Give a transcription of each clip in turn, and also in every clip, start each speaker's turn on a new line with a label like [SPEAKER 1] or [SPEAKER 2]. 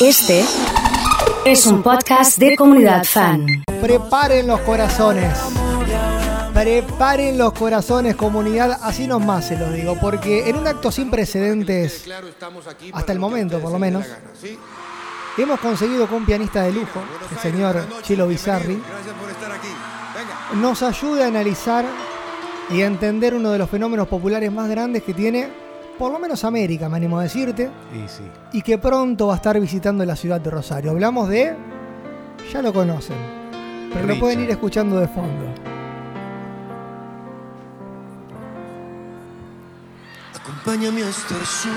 [SPEAKER 1] Este es un podcast de comunidad fan.
[SPEAKER 2] Preparen los corazones. Preparen los corazones, comunidad, así nomás se lo digo, porque en un acto sin precedentes, hasta el momento por lo menos, hemos conseguido con un pianista de lujo, el señor Chilo Bizarri, nos ayude a analizar y a entender uno de los fenómenos populares más grandes que tiene, por lo menos América, me animo a decirte,
[SPEAKER 3] Y sí.
[SPEAKER 2] y que pronto va a estar visitando la ciudad de Rosario. Hablamos de... ya lo conocen, pero lo pueden ir escuchando de fondo.
[SPEAKER 4] Acompáñame a estar solo,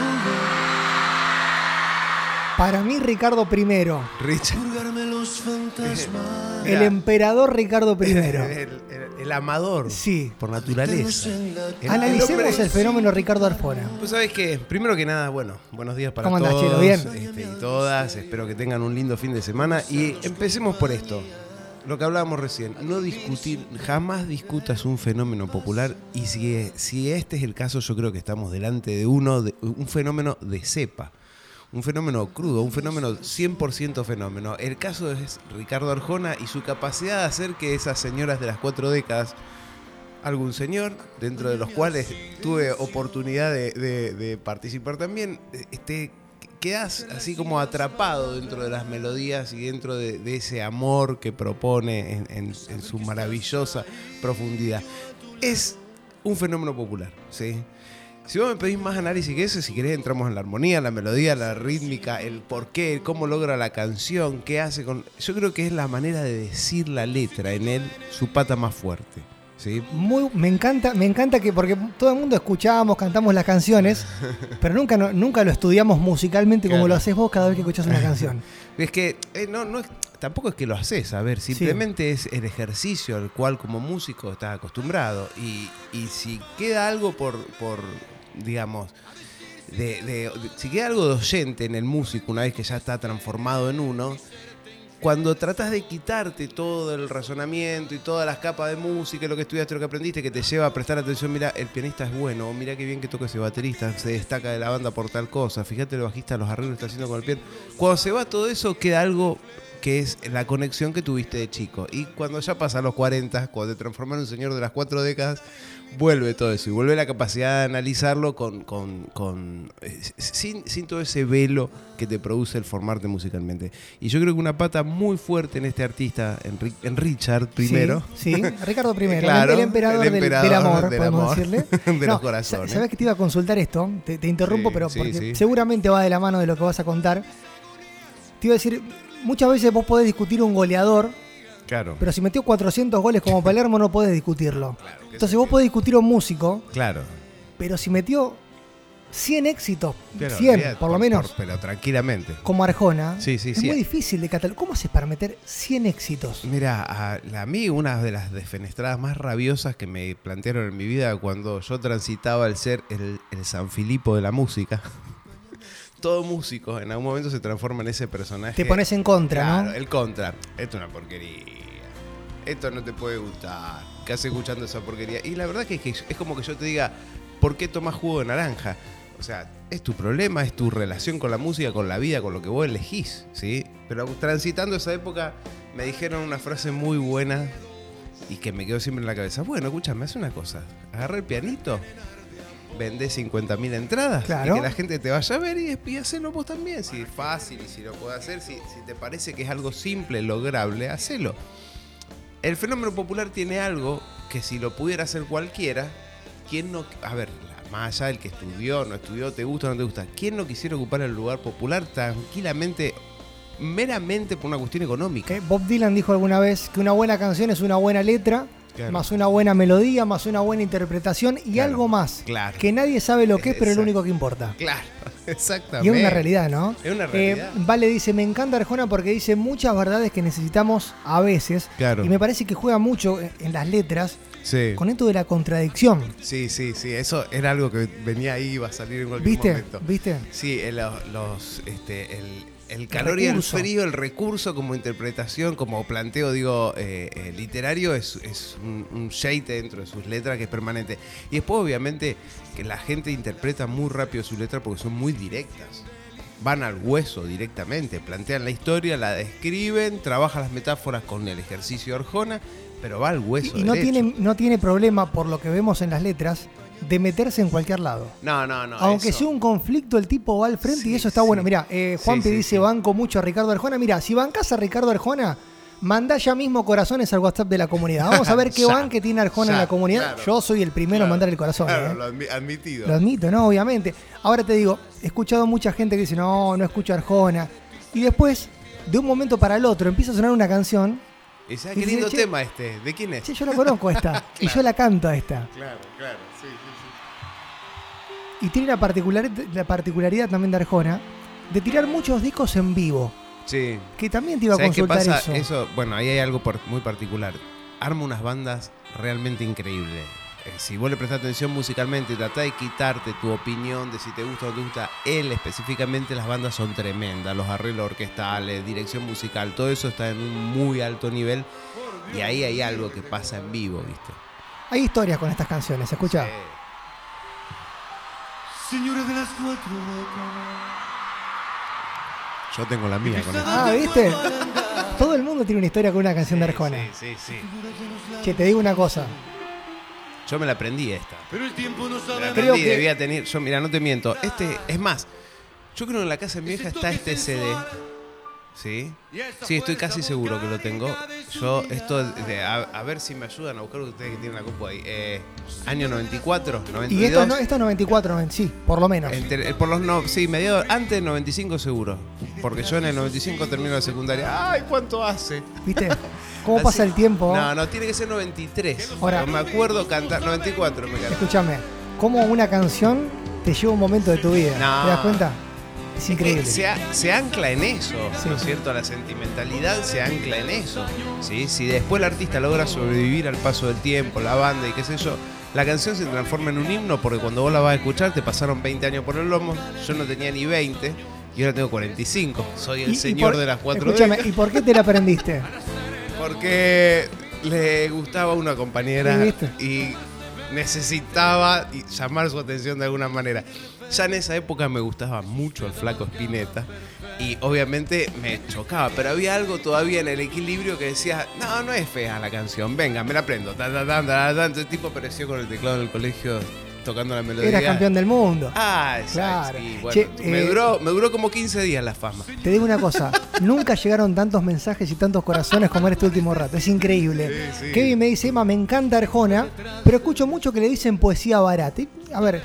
[SPEAKER 2] Para mí, Ricardo I,
[SPEAKER 3] Richard.
[SPEAKER 4] purgarme los fantasmas.
[SPEAKER 2] el emperador Ricardo I.
[SPEAKER 3] El, el- el amador.
[SPEAKER 2] Sí.
[SPEAKER 3] Por naturaleza.
[SPEAKER 2] Analicemos el fenómeno Ricardo Arjona.
[SPEAKER 3] Pues sabes que, primero que nada, bueno, buenos días para
[SPEAKER 2] ¿Cómo andás,
[SPEAKER 3] todos
[SPEAKER 2] Chelo? ¿Bien?
[SPEAKER 3] este, y todas. Espero que tengan un lindo fin de semana. Y empecemos por esto. Lo que hablábamos recién, no discutir, jamás discutas un fenómeno popular y si, si este es el caso, yo creo que estamos delante de uno, de, un fenómeno de cepa, un fenómeno crudo, un fenómeno 100% fenómeno. El caso es Ricardo Arjona y su capacidad de hacer que esas señoras de las cuatro décadas algún señor, dentro de los cuales tuve oportunidad de, participar también, este, quedas así como atrapado dentro de las melodías y dentro de, ese amor que propone en- en su maravillosa profundidad. Es un fenómeno popular, ¿sí? Si vos me pedís más análisis que eso, si querés entramos en la armonía, la melodía, la rítmica, el por qué, cómo logra la canción, qué hace con... Yo creo que es la manera de decir la letra en él, su pata más fuerte, ¿sí?
[SPEAKER 2] Muy, me encanta, me encanta que porque todo el mundo escuchamos, cantamos las canciones, pero nunca, no- nunca lo estudiamos musicalmente como
[SPEAKER 3] Claro.
[SPEAKER 2] lo haces vos cada vez que escuchas una canción.
[SPEAKER 3] Es que eh, no, no es, tampoco es que lo haces, a ver, simplemente es el ejercicio al cual como músico estás acostumbrado. Y, y si queda algo por, por digamos, si queda algo de oyente en el músico una vez que ya está transformado en uno, cuando tratas de quitarte todo el razonamiento y todas las capas de música, lo que estudiaste, lo que aprendiste, que te lleva a prestar atención, mira, el pianista es bueno, mira qué bien que toca ese baterista, se destaca de la banda por tal cosa, fíjate el bajista, los arreglos que está haciendo con el piano. Cuando se va todo eso, queda algo que es la conexión que tuviste de chico. Y cuando ya pasa a los 40, cuando te transformas en un señor de las cuatro décadas, vuelve todo eso y vuelve la capacidad de analizarlo con, con- con- eh, sin, sin todo ese velo que te produce el formarte musicalmente. Y yo creo que una pata muy fuerte en este artista, en, en Richard primero.
[SPEAKER 2] Sí, sí, Ricardo I,
[SPEAKER 3] Claro,
[SPEAKER 2] el emperador,
[SPEAKER 3] el emperador
[SPEAKER 2] del, amor,
[SPEAKER 3] del
[SPEAKER 2] podemos
[SPEAKER 3] amor,
[SPEAKER 2] decirle.
[SPEAKER 3] de los corazones.
[SPEAKER 2] Sabes que te iba a consultar esto, te, te interrumpo,
[SPEAKER 3] Sí,
[SPEAKER 2] pero porque seguramente va de la mano de lo que vas a contar. Te iba a decir, muchas veces vos podés discutir un goleador,
[SPEAKER 3] Claro.
[SPEAKER 2] pero si metió 400 goles como Palermo no podés discutirlo. Entonces vos podés discutir a un músico,
[SPEAKER 3] Claro.
[SPEAKER 2] pero si metió 100 éxitos,
[SPEAKER 3] Claro,
[SPEAKER 2] 100
[SPEAKER 3] olvídate,
[SPEAKER 2] por lo menos,
[SPEAKER 3] por- pero tranquilamente.
[SPEAKER 2] como Arjona,
[SPEAKER 3] Sí, sí,
[SPEAKER 2] es
[SPEAKER 3] sí.
[SPEAKER 2] muy difícil de catalogar. ¿Cómo haces para meter 100 éxitos?
[SPEAKER 3] Mira, a, a mí una de las defenestradas más rabiosas que me plantearon en mi vida cuando yo transitaba el ser el, el San Filipo de la música. Todo músico en algún momento se transforma en ese personaje.
[SPEAKER 2] Te pones en contra,
[SPEAKER 3] Claro,
[SPEAKER 2] ¿no?
[SPEAKER 3] el contra. Esto es una porquería. Esto no te puede gustar. ¿Qué haces escuchando esa porquería? Y la verdad que es, que es como que yo te diga, ¿por qué tomas jugo de naranja? O sea, es tu problema, es tu relación con la música, con la vida, con lo que vos elegís, ¿sí? Pero transitando esa época me dijeron una frase muy buena y que me quedó siempre en la cabeza. Bueno, escúchame, haz una cosa. Agarra el pianito, vendés 50.000 entradas
[SPEAKER 2] Claro.
[SPEAKER 3] y que la gente te vaya a ver y, y vos también. Si es fácil y si lo puedes hacer, si, si te parece que es algo simple, lograble, hacelo. El fenómeno popular tiene algo que si lo pudiera hacer cualquiera, ¿quién no... A ver, la- más allá del que estudió, no estudió, te gusta o no te gusta, ¿quién no quisiera ocupar el lugar popular tranquilamente, meramente por una cuestión económica?
[SPEAKER 2] Bob Dylan dijo alguna vez que una buena canción es una buena letra,
[SPEAKER 3] Claro.
[SPEAKER 2] más una buena melodía, más una buena interpretación y
[SPEAKER 3] Claro,
[SPEAKER 2] algo más.
[SPEAKER 3] claro.
[SPEAKER 2] Que nadie sabe lo que es, pero es lo único que importa.
[SPEAKER 3] Claro,
[SPEAKER 2] Y
[SPEAKER 3] exactamente.
[SPEAKER 2] es una realidad, ¿no?
[SPEAKER 3] Es una realidad.
[SPEAKER 2] Eh, vale dice, me encanta Arjona porque dice muchas verdades que necesitamos a veces.
[SPEAKER 3] Claro.
[SPEAKER 2] Y me parece que juega mucho en- las letras
[SPEAKER 3] Sí.
[SPEAKER 2] con esto de la contradicción.
[SPEAKER 3] Sí, sí, sí, eso era algo que venía ahí, iba a salir en cualquier
[SPEAKER 2] ¿Viste?
[SPEAKER 3] momento.
[SPEAKER 2] ¿Viste?
[SPEAKER 3] Sí, el, los, este, el, el calor y el frío, el recurso como interpretación, como planteo, digo, eh, eh, literario, es, es un, un shade dentro de sus letras que es permanente. Y después, obviamente, que la gente interpreta muy rápido su letra porque son muy directas. van al hueso directamente, plantean la historia, la describen, trabajan las metáforas con el ejercicio de Arjona, pero va al hueso.
[SPEAKER 2] Y, y no,
[SPEAKER 3] derecho.
[SPEAKER 2] tiene, no tiene problema, por lo que vemos en las letras, de meterse en cualquier lado.
[SPEAKER 3] No, no, no.
[SPEAKER 2] Aunque
[SPEAKER 3] eso-
[SPEAKER 2] sea un conflicto, el tipo va al frente y
[SPEAKER 3] Sí,
[SPEAKER 2] eso está
[SPEAKER 3] sí.
[SPEAKER 2] bueno. Mira, eh, Juanpi
[SPEAKER 3] Sí, sí,
[SPEAKER 2] dice
[SPEAKER 3] sí.
[SPEAKER 2] banco mucho a Ricardo Arjona. Mira, si bancas a Ricardo Arjona, manda ya mismo corazones al WhatsApp de la comunidad. Vamos a ver qué
[SPEAKER 3] Ya,
[SPEAKER 2] banque tiene Arjona en la comunidad.
[SPEAKER 3] claro.
[SPEAKER 2] Yo soy el primero en mandar el corazón.
[SPEAKER 3] Claro,
[SPEAKER 2] eh.
[SPEAKER 3] lo admi- admitido.
[SPEAKER 2] Lo admito, ¿no? Obviamente. Ahora te digo, he escuchado mucha gente que dice, no, no escucho a Arjona. Y después, de un momento para el otro, empieza a sonar una canción.
[SPEAKER 3] Y qué lindo
[SPEAKER 2] "Che,
[SPEAKER 3] tema este. ¿De quién es?
[SPEAKER 2] Che, yo la conozco esta. Y yo la canto a esta.
[SPEAKER 3] Claro, claro, sí, sí,
[SPEAKER 2] Y tiene la, particular- la particularidad también de Arjona de tirar muchos discos en vivo.
[SPEAKER 3] sí.
[SPEAKER 2] Que también te iba a
[SPEAKER 3] ¿Sabes qué
[SPEAKER 2] consultar
[SPEAKER 3] pasa?
[SPEAKER 2] eso.
[SPEAKER 3] Bueno, ahí hay algo muy particular. Arma unas bandas realmente increíbles. Eh, si vos le prestás atención musicalmente y tratás de quitarte tu opinión de si te gusta o no te gusta, él específicamente, las bandas son tremendas. Los arreglos orquestales, dirección musical, todo eso está en un muy alto nivel. Y ahí hay algo que pasa en vivo, ¿viste?
[SPEAKER 2] Hay historias con estas canciones, escucha.
[SPEAKER 3] Sí.
[SPEAKER 4] Señora de las cuatro décadas.
[SPEAKER 3] Yo tengo la mía con esto.
[SPEAKER 2] Ah, ¿viste? Todo el mundo tiene una historia con una canción de Arjona.
[SPEAKER 3] Sí, sí, sí.
[SPEAKER 2] Che, te digo una cosa.
[SPEAKER 3] Yo me la aprendí esta.
[SPEAKER 4] Pero el tiempo no
[SPEAKER 3] Me
[SPEAKER 4] sabe
[SPEAKER 3] la
[SPEAKER 4] nada.
[SPEAKER 2] Creo
[SPEAKER 3] aprendí,
[SPEAKER 2] que-
[SPEAKER 3] debía tener. Yo, mira, no te miento. Este, es más, yo creo que en la casa de mi vieja está este CD. ¿Sí? Sí, estoy casi seguro que lo tengo. Yo, esto, de- a, a ver si me ayudan a buscar ustedes que tienen la compu ahí. Eh, año 94, 92.
[SPEAKER 2] Y esto, no, esto es 94, 90, sí, por lo menos.
[SPEAKER 3] Entre- por los no, sí, mediados, antes del 95 seguro. Porque yo en el 95 termino la secundaria. ¡Ay, cuánto hace!
[SPEAKER 2] ¿Viste? ¿Cómo
[SPEAKER 3] Así-
[SPEAKER 2] pasa el tiempo?
[SPEAKER 3] No, no, tiene que ser 93.
[SPEAKER 2] Ahora-
[SPEAKER 3] Pero me acuerdo cantar. 94 me.
[SPEAKER 2] Escúchame, cómo una canción te lleva un momento de tu vida.
[SPEAKER 3] No.
[SPEAKER 2] ¿Te das cuenta? Es increíble.
[SPEAKER 3] Se, ancla en eso,
[SPEAKER 2] Sí.
[SPEAKER 3] ¿no es cierto? La sentimentalidad se ancla en eso. ¿sí? Si después el artista logra sobrevivir al paso del tiempo, la banda y qué sé yo, la canción se transforma en un himno porque cuando vos la vas a escuchar te pasaron 20 años por el lomo, yo no tenía ni 20 y ahora tengo 45. Soy el
[SPEAKER 2] Y- y
[SPEAKER 3] señor
[SPEAKER 2] por-
[SPEAKER 3] de las cuatro
[SPEAKER 2] Escúchame,
[SPEAKER 3] décadas
[SPEAKER 2] ¿y por qué te la aprendiste?
[SPEAKER 3] porque le gustaba a una compañera y necesitaba llamar su atención de alguna manera. Ya en esa época me gustaba mucho el flaco Spinetta y obviamente me chocaba, pero había algo todavía en el equilibrio que decía, no, no es fea la canción, venga, me la aprendo. Ta, ta, ta, ta, ta. Entonces el tipo apareció con el teclado en el colegio tocando la melodía.
[SPEAKER 2] Eras campeón del mundo.
[SPEAKER 3] Ah, exacto.
[SPEAKER 2] Claro.
[SPEAKER 3] Y bueno,
[SPEAKER 2] Che,
[SPEAKER 3] me,
[SPEAKER 2] eh,
[SPEAKER 3] duró, me duró como 15 días la fama.
[SPEAKER 2] Te digo una cosa, nunca llegaron tantos mensajes y tantos corazones como en este último rato. Es increíble.
[SPEAKER 3] Sí, sí.
[SPEAKER 2] Kevin me dice, Emma, me encanta Arjona, pero escucho mucho que le dicen poesía barata. A ver,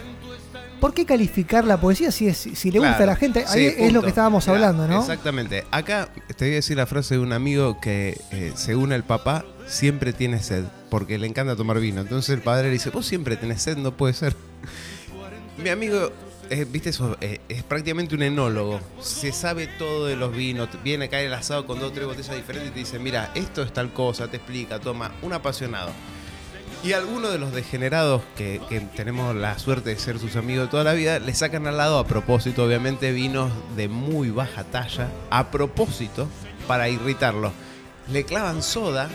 [SPEAKER 2] ¿por qué calificar la poesía si, es, si le gusta
[SPEAKER 3] Claro.
[SPEAKER 2] a la gente? Ahí
[SPEAKER 3] Sí,
[SPEAKER 2] es lo que estábamos hablando, ¿no?
[SPEAKER 3] Exactamente. Acá te voy a decir la frase de un amigo que, eh, según el papá, siempre tiene sed, porque le encanta tomar vino. Entonces el padre le dice, vos siempre tenés sed, no puede ser. Mi amigo, eh, viste eso, Eh, es prácticamente un enólogo. Se sabe todo de los vinos. Viene a caer el asado con dos o tres botellas diferentes y te dice, mira, esto es tal cosa, te explica, toma, un apasionado. Y algunos de los degenerados que, tenemos la suerte de ser sus amigos de toda la vida, le sacan al lado a propósito, obviamente, vinos de muy baja talla, a propósito, para irritarlo. Le clavan soda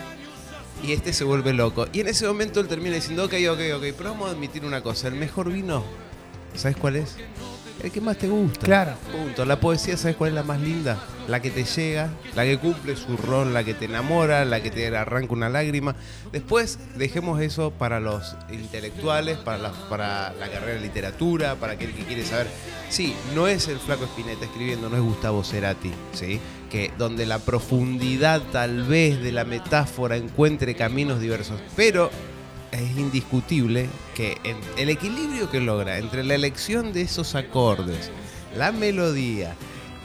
[SPEAKER 3] y este se vuelve loco. Y en ese momento él termina diciendo, ok, ok, ok, pero vamos a admitir una cosa, el mejor vino, ¿sabes cuál es? El que más te gusta.
[SPEAKER 2] Claro.
[SPEAKER 3] Punto. La poesía, ¿sabes cuál es la más linda? La que te llega, la que cumple su rol, la que te enamora, la que te arranca una lágrima. Después, dejemos eso para los intelectuales, para la, para la carrera de literatura, para aquel que quiere saber. Sí, no es el flaco Spinetta escribiendo, no es Gustavo Cerati, ¿sí? Que donde la profundidad tal vez de la metáfora encuentre caminos diversos. Pero es indiscutible que en- el equilibrio que logra entre la elección de esos acordes, la melodía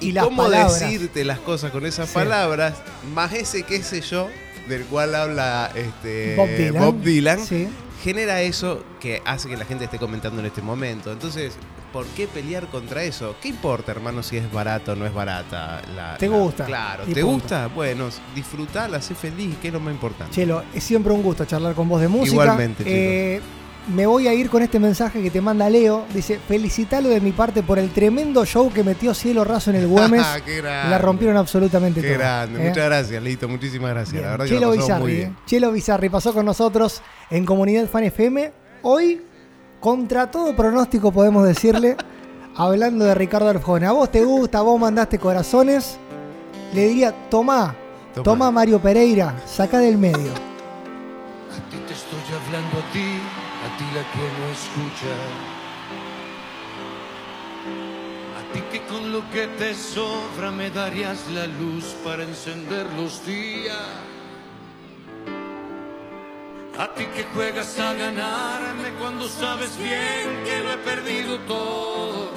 [SPEAKER 3] y,
[SPEAKER 2] Y
[SPEAKER 3] cómo
[SPEAKER 2] palabras.
[SPEAKER 3] decirte las cosas con esas
[SPEAKER 2] Sí.
[SPEAKER 3] palabras, más ese qué sé yo, del cual habla este,
[SPEAKER 2] Bob Dylan.
[SPEAKER 3] Bob Dylan,
[SPEAKER 2] Sí.
[SPEAKER 3] genera eso que hace que la gente esté comentando en este momento. Entonces, ¿por qué pelear contra eso? ¿Qué importa, hermano, si es barata o no es barata? La,
[SPEAKER 2] Te
[SPEAKER 3] la-
[SPEAKER 2] gusta.
[SPEAKER 3] Claro, ¿te
[SPEAKER 2] punto.
[SPEAKER 3] gusta? Bueno, disfrutala, sé feliz, que es lo más importante.
[SPEAKER 2] Chelo, es siempre un gusto charlar con vos de música.
[SPEAKER 3] Igualmente,
[SPEAKER 2] Eh, me voy a ir con este mensaje que te manda Leo. Dice, felicitalo de mi parte por el tremendo show que metió Cielo Raso en el Güemes.
[SPEAKER 3] Qué grande.
[SPEAKER 2] La rompieron absolutamente
[SPEAKER 3] Qué
[SPEAKER 2] todo.
[SPEAKER 3] grande,
[SPEAKER 2] ¿eh?
[SPEAKER 3] muchas gracias, Lito, muchísimas gracias.
[SPEAKER 2] Bien.
[SPEAKER 3] La verdad que
[SPEAKER 2] Chelo
[SPEAKER 3] la pasamos muy
[SPEAKER 2] Bizarri,
[SPEAKER 3] bien.
[SPEAKER 2] ¿eh? Chelo Bizarri pasó con nosotros en Comunidad Fan FM. Hoy, contra todo pronóstico, podemos decirle, hablando de Ricardo Arjona, ¿a vos te gusta? ¿Vos mandaste corazones? Le diría, tomá,
[SPEAKER 3] Tomá.
[SPEAKER 2] tomá Mario Pereira, saca del medio.
[SPEAKER 4] A ti te estoy hablando a ti, a ti la que no escucha. A ti que con lo que te sobra me darías la luz para encender los días. A ti que juegas a ganarme cuando sabes bien que lo he perdido todo.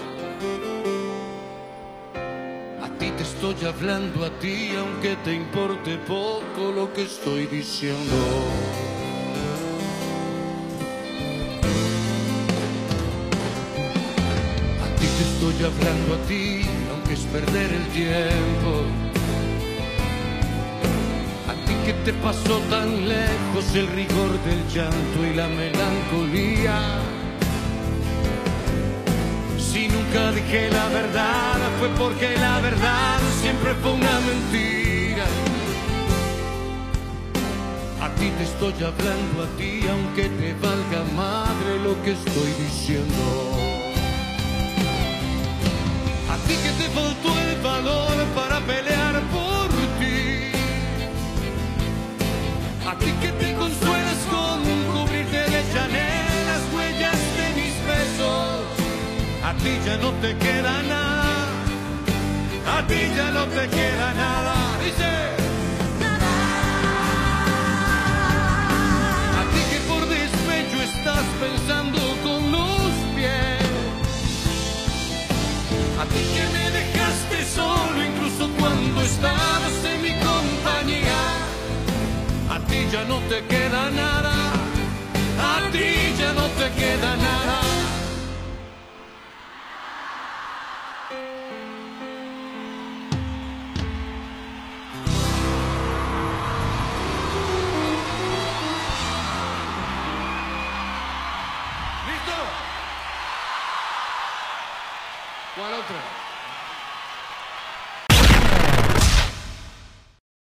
[SPEAKER 4] A ti te estoy hablando a ti, aunque te importe poco lo que estoy diciendo. A ti te estoy hablando a ti, aunque es perder el tiempo. Te pasó tan lejos el rigor del llanto y la melancolía. Si nunca dije la verdad, fue porque la verdad siempre fue una mentira. A ti te estoy hablando a ti, aunque te valga madre lo que estoy diciendo. A ti que te faltó ti ya no te queda nada. A ti ya no te queda nada.